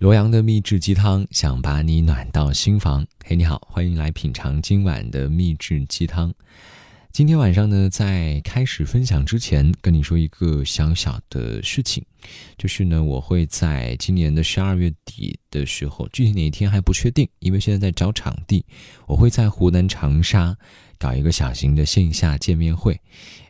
罗阳的秘制鸡汤，想把你暖到心房。嘿，你好，欢迎来品尝今晚的秘制鸡汤。今天晚上呢，在开始分享之前，跟你说一个小小的事情，就是呢，我会在今年的十二月底的时候，具体哪一天还不确定，因为现在在找场地，我会在湖南长沙。搞一个小型的线下见面会，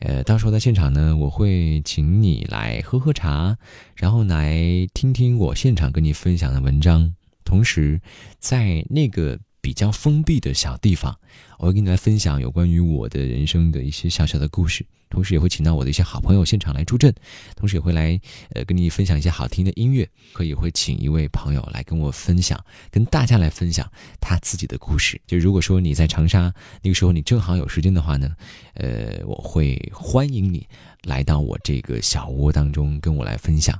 呃，到时候在现场呢，我会请你来喝喝茶，然后来听听我现场跟你分享的文章，同时在那个。比较封闭的小地方，我会跟你来分享有关于我的人生的一些小小的故事，同时也会请到我的一些好朋友现场来助阵，同时也会来呃跟你分享一些好听的音乐，可以会请一位朋友来跟我分享，跟大家来分享他自己的故事。就如果说你在长沙那个时候你正好有时间的话呢，呃，我会欢迎你来到我这个小窝当中跟我来分享。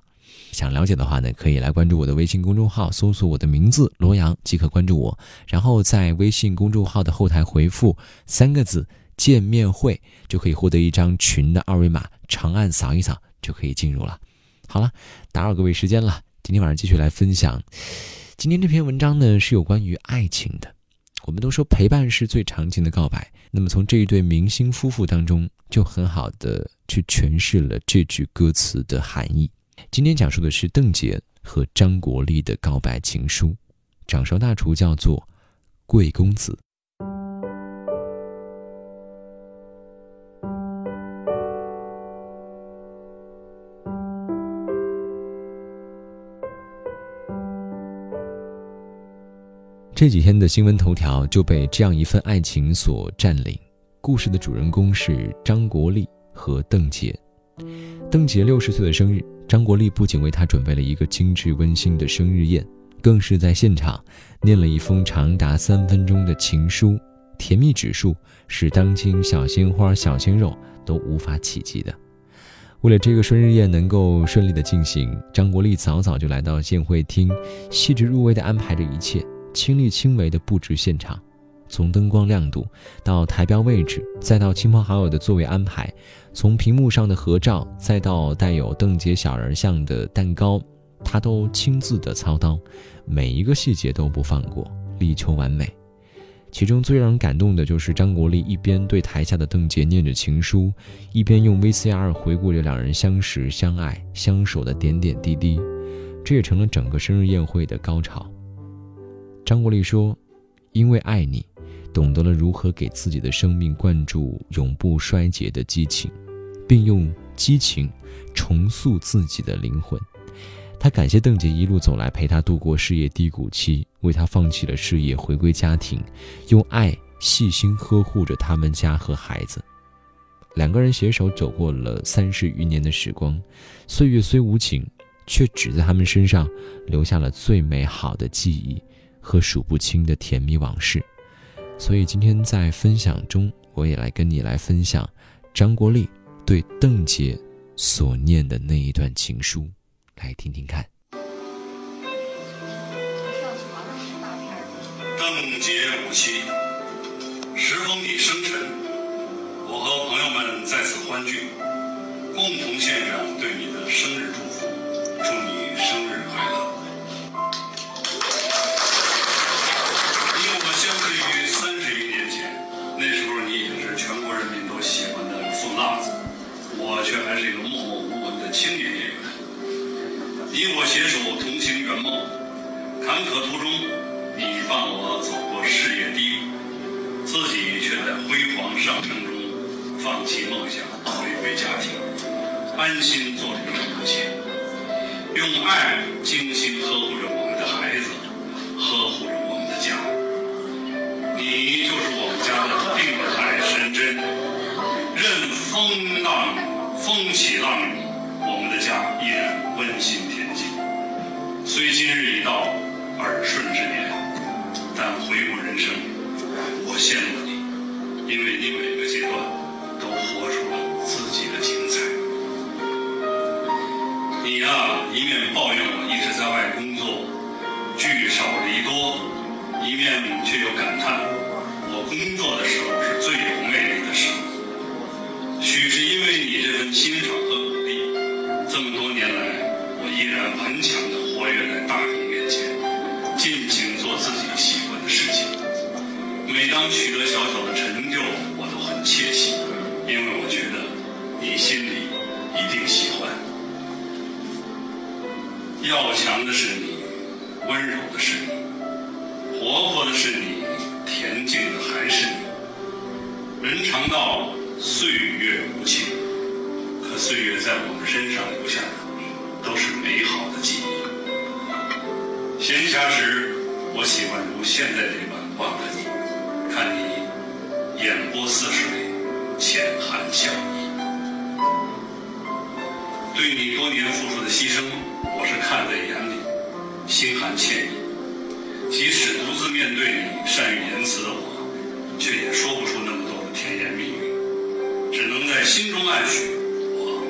想了解的话呢，可以来关注我的微信公众号，搜索我的名字罗阳即可关注我。然后在微信公众号的后台回复三个字“见面会”，就可以获得一张群的二维码，长按扫一扫就可以进入了。好了，打扰各位时间了，今天晚上继续来分享。今天这篇文章呢是有关于爱情的。我们都说陪伴是最长情的告白，那么从这一对明星夫妇当中，就很好的去诠释了这句歌词的含义。今天讲述的是邓婕和张国立的告白情书，掌勺大厨叫做贵公子。这几天的新闻头条就被这样一份爱情所占领。故事的主人公是张国立和邓婕。邓婕六十岁的生日。张国立不仅为她准备了一个精致温馨的生日宴，更是在现场念了一封长达三分钟的情书，甜蜜指数是当今小鲜花、小鲜肉都无法企及的。为了这个生日宴能够顺利的进行，张国立早早就来到宴会厅，细致入微的安排着一切，亲力亲为的布置现场。从灯光亮度到台标位置，再到亲朋好友的座位安排，从屏幕上的合照，再到带有邓婕小人像的蛋糕，他都亲自的操刀，每一个细节都不放过，力求完美。其中最让人感动的就是张国立一边对台下的邓婕念着情书，一边用 VCR 回顾着两人相识、相爱、相守的点点滴滴，这也成了整个生日宴会的高潮。张国立说：“因为爱你。”懂得了如何给自己的生命灌注永不衰竭的激情，并用激情重塑自己的灵魂。他感谢邓婕一路走来陪他度过事业低谷期，为他放弃了事业回归家庭，用爱细心呵护着他们家和孩子。两个人携手走过了三十余年的时光，岁月虽无情，却只在他们身上留下了最美好的记忆和数不清的甜蜜往事。所以今天在分享中，我也来跟你来分享张国立对邓婕所念的那一段情书，来听听看。邓婕五七，时风已生辰，我和朋友们在此欢聚，共同献上对你的生日祝福，祝你生日快乐。你我携手同行圆梦，坎坷途中，你伴我走过事业低谷，自己却在辉煌上升中放弃梦想，回归家庭，安心做着母亲，用爱精心呵护着我们的孩子，呵护着我们的家。你就是我们家的定海神针，任风浪。风起浪涌，我们的家依然温馨。虽今日已到耳顺之年，但回顾人生，我羡慕你，因为你每个阶段都活出了自己的精彩。你呀，一面抱怨我一直在外工作，聚少离多，一面却又感叹我工作的要强的是你，温柔的是你，活泼的是你，恬静的还是你。人常道岁月无情，可岁月在我们身上留下的都是美好的记忆。闲暇时，我喜欢如现在这般望着你，看你眼波似水，浅含笑意。对你多年付出的牺牲，我是看在眼里，心含歉意。即使独自面对你，善于言辞的我，却也说不出那么多的甜言蜜语，只能在心中暗许，我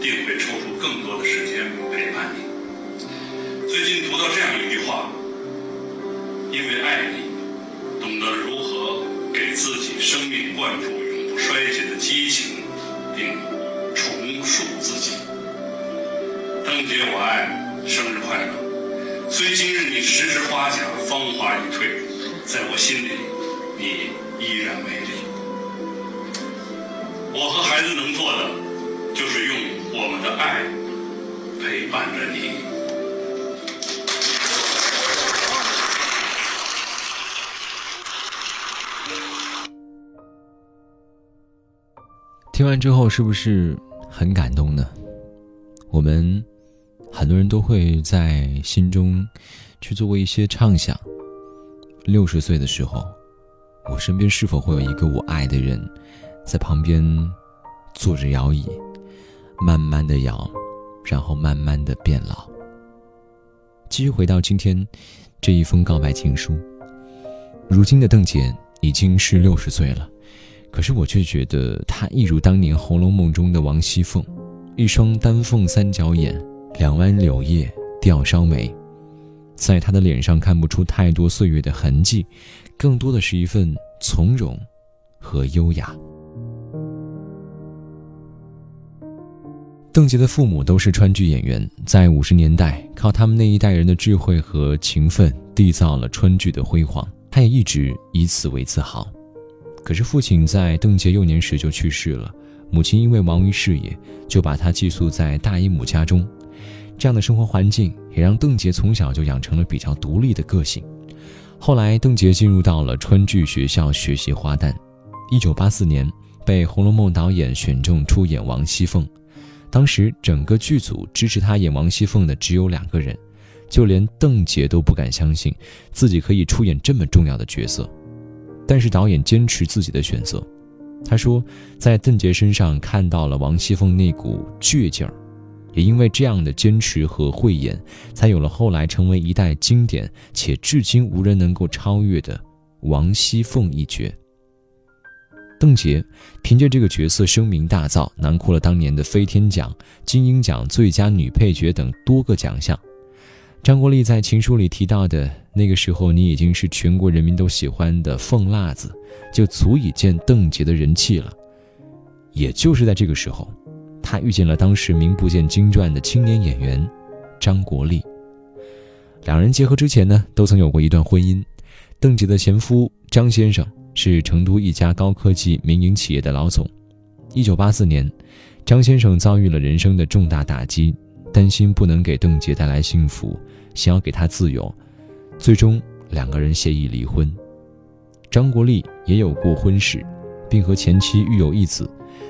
定会抽出更多的时间陪伴你。最近读到这样一句话：因为爱你，懂得如何给自己生命灌注永不衰竭的激情，并重塑自己。邓姐，我爱，生日快乐！虽今日你十指花甲，芳华已退，在我心里，你依然美丽。我和孩子能做的，就是用我们的爱陪伴着你。听完之后，是不是很感动呢？我们。很多人都会在心中去做过一些畅想。六十岁的时候，我身边是否会有一个我爱的人，在旁边坐着摇椅，慢慢的摇，然后慢慢的变老。继续回到今天这一封告白情书。如今的邓婕已经是六十岁了，可是我却觉得她一如当年《红楼梦》中的王熙凤，一双丹凤三角眼。两弯柳叶吊梢眉，在他的脸上看不出太多岁月的痕迹，更多的是一份从容和优雅。邓婕的父母都是川剧演员，在五十年代靠他们那一代人的智慧和勤奋，缔造了川剧的辉煌。他也一直以此为自豪。可是父亲在邓婕幼年时就去世了，母亲因为忙于事业，就把她寄宿在大姨母家中。这样的生活环境也让邓婕从小就养成了比较独立的个性。后来，邓婕进入到了川剧学校学习花旦。一九八四年，被《红楼梦》导演选中出演王熙凤。当时，整个剧组支持她演王熙凤的只有两个人，就连邓婕都不敢相信自己可以出演这么重要的角色。但是，导演坚持自己的选择。他说，在邓婕身上看到了王熙凤那股倔劲儿。也因为这样的坚持和慧眼，才有了后来成为一代经典且至今无人能够超越的王熙凤一角。邓婕凭借这个角色声名大噪，囊括了当年的飞天奖、金鹰奖最佳女配角等多个奖项。张国立在情书里提到的那个时候，你已经是全国人民都喜欢的凤辣子，就足以见邓婕的人气了。也就是在这个时候。他遇见了当时名不见经传的青年演员张国立。两人结合之前呢，都曾有过一段婚姻。邓婕的前夫张先生是成都一家高科技民营企业的老总。一九八四年，张先生遭遇了人生的重大打击，担心不能给邓婕带来幸福，想要给她自由，最终两个人协议离婚。张国立也有过婚史，并和前妻育有一子。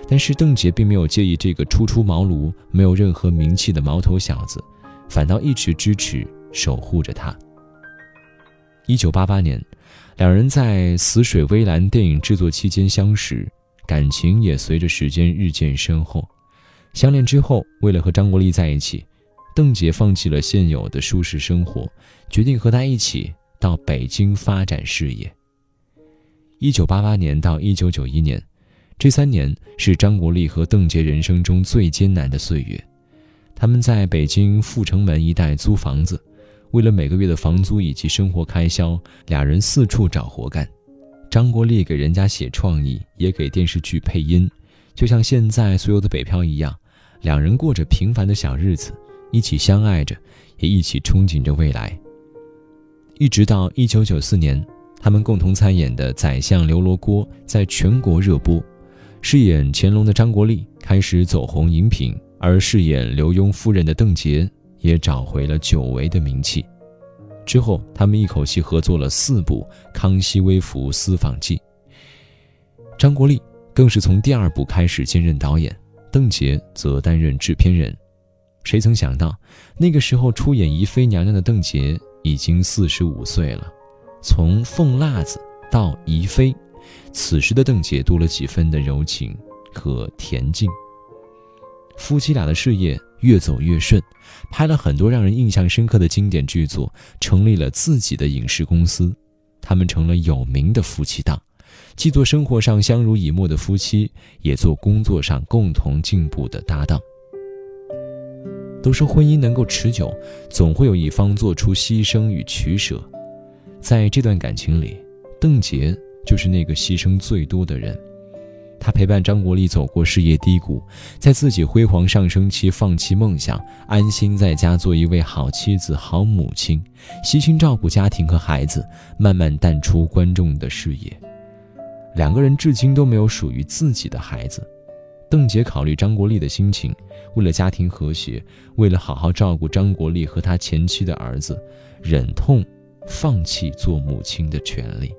但是邓婕并没有介意这个初出茅庐、没有任何名气的毛头小子，反倒一直支持、守护着他。一九八八年，两人在《死水微澜》电影制作期间相识，感情也随着时间日渐深厚。相恋之后，为了和张国立在一起，邓婕放弃了现有的舒适生活，决定和他一起到北京发展事业。一九八八年到一九九一年。这三年是张国立和邓婕人生中最艰难的岁月，他们在北京阜成门一带租房子，为了每个月的房租以及生活开销，俩人四处找活干。张国立给人家写创意，也给电视剧配音，就像现在所有的北漂一样，两人过着平凡的小日子，一起相爱着，也一起憧憬着未来。一直到一九九四年，他们共同参演的《宰相刘罗锅》在全国热播，饰演乾隆的张国立开始走红荧屏，而饰演刘墉夫人的邓婕也找回了久违的名气。之后，他们一口气合作了四部《康熙微服私访记》，张国立更是从第二部开始兼任导演，邓婕则担任制片人。谁曾想到，那个时候出演宜妃娘娘的邓婕已经四十五岁了。从凤辣子到宜妃，此时的邓婕多了几分的柔情和恬静。夫妻俩的事业越走越顺，拍了很多让人印象深刻的经典剧作，成立了自己的影视公司。他们成了有名的夫妻档，既做生活上相濡以沫的夫妻，也做工作上共同进步的搭档。都说婚姻能够持久，总会有一方做出牺牲与取舍。在这段感情里，邓婕就是那个牺牲最多的人。他陪伴张国立走过事业低谷，在自己辉煌上升期放弃梦想，安心在家做一位好妻子、好母亲，悉心照顾家庭和孩子，慢慢淡出观众的视野。两个人至今都没有属于自己的孩子。邓婕考虑张国立的心情，为了家庭和谐，为了好好照顾张国立和他前妻的儿子，忍痛放弃做母亲的权利。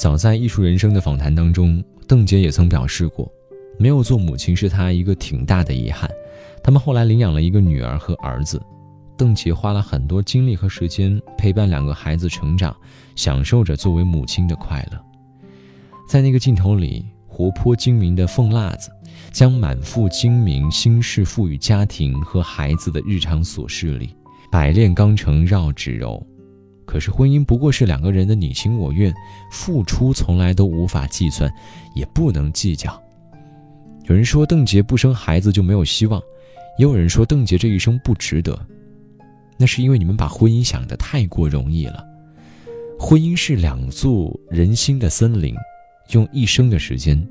早在《艺术人生》的访谈当中，邓婕也曾表示过，没有做母亲是她一个挺大的遗憾。他们后来领养了一个女儿和儿子，邓婕花了很多精力和时间陪伴两个孩子成长，享受着作为母亲的快乐。在那个镜头里，活泼精明的凤辣子。将满腹精明心事赋予家庭和孩子的日常琐事里，百炼钢成绕指柔。可是婚姻不过是两个人的你情我愿，付出从来都无法计算，也不能计较。有人说邓婕不生孩子就没有希望，也有人说邓婕这一生不值得。那是因为你们把婚姻想得太过容易了。婚姻是两座人心的森林，用一生的时间。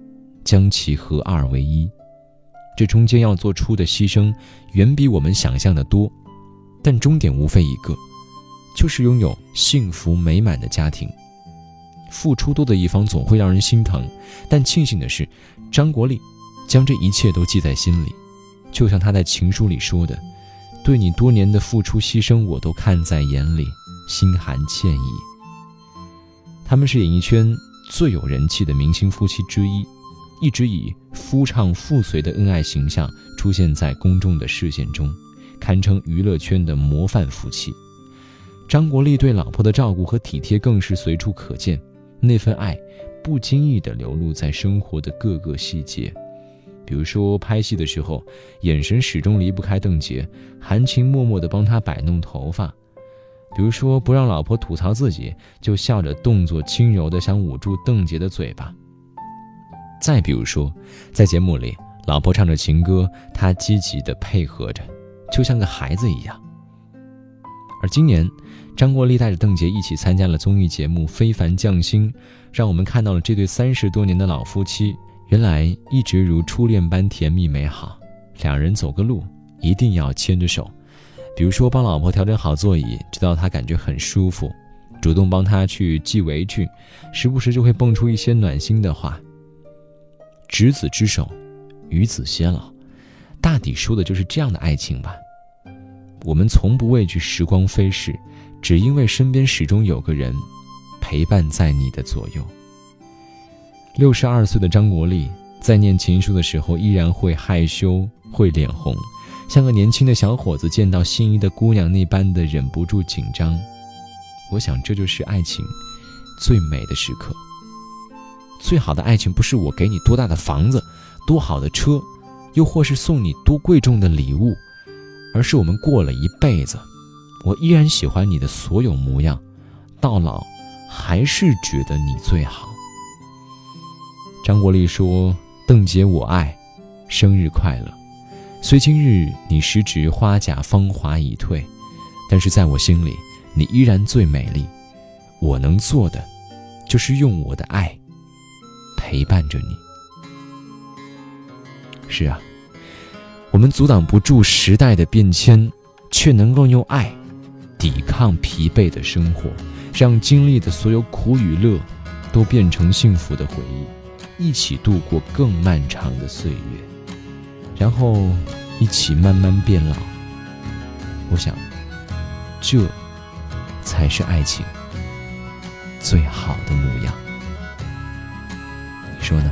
将其合二为一，这中间要做出的牺牲远比我们想象的多，但终点无非一个，就是拥有幸福美满的家庭。付出多的一方总会让人心疼，但庆幸的是，张国立将这一切都记在心里，就像他在情书里说的：“对你多年的付出牺牲，我都看在眼里，心含歉意。”他们是演艺圈最有人气的明星夫妻之一。一直以夫唱妇随的恩爱形象出现在公众的视线中，堪称娱乐圈的模范夫妻。张国立对老婆的照顾和体贴更是随处可见，那份爱不经意地流露在生活的各个细节。比如说拍戏的时候，眼神始终离不开邓婕，含情脉脉地帮她摆弄头发；比如说不让老婆吐槽自己，就笑着动作轻柔地想捂住邓婕的嘴巴。再比如说，在节目里，老婆唱着情歌，他积极地配合着，就像个孩子一样。而今年，张国立带着邓婕一起参加了综艺节目《非凡匠心》，让我们看到了这对三十多年的老夫妻，原来一直如初恋般甜蜜美好。两人走个路，一定要牵着手，比如说帮老婆调整好座椅，直到她感觉很舒服；主动帮她去系围裙，时不时就会蹦出一些暖心的话。执子之手，与子偕老，大抵说的就是这样的爱情吧。我们从不畏惧时光飞逝，只因为身边始终有个人陪伴在你的左右。六十二岁的张国立在念情书的时候，依然会害羞，会脸红，像个年轻的小伙子见到心仪的姑娘那般的忍不住紧张。我想，这就是爱情最美的时刻。最好的爱情不是我给你多大的房子、多好的车，又或是送你多贵重的礼物，而是我们过了一辈子，我依然喜欢你的所有模样，到老还是觉得你最好。张国立说：“邓婕，我爱，生日快乐。虽今日你时值花甲芳华已退，但是在我心里，你依然最美丽。我能做的，就是用我的爱。”陪伴着你。是啊，我们阻挡不住时代的变迁，却能够用爱抵抗疲惫的生活，让经历的所有苦与乐都变成幸福的回忆，一起度过更漫长的岁月，然后一起慢慢变老。我想，这才是爱情最好的模样。你说呢？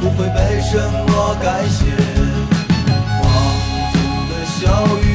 不会被什么改写。放纵的小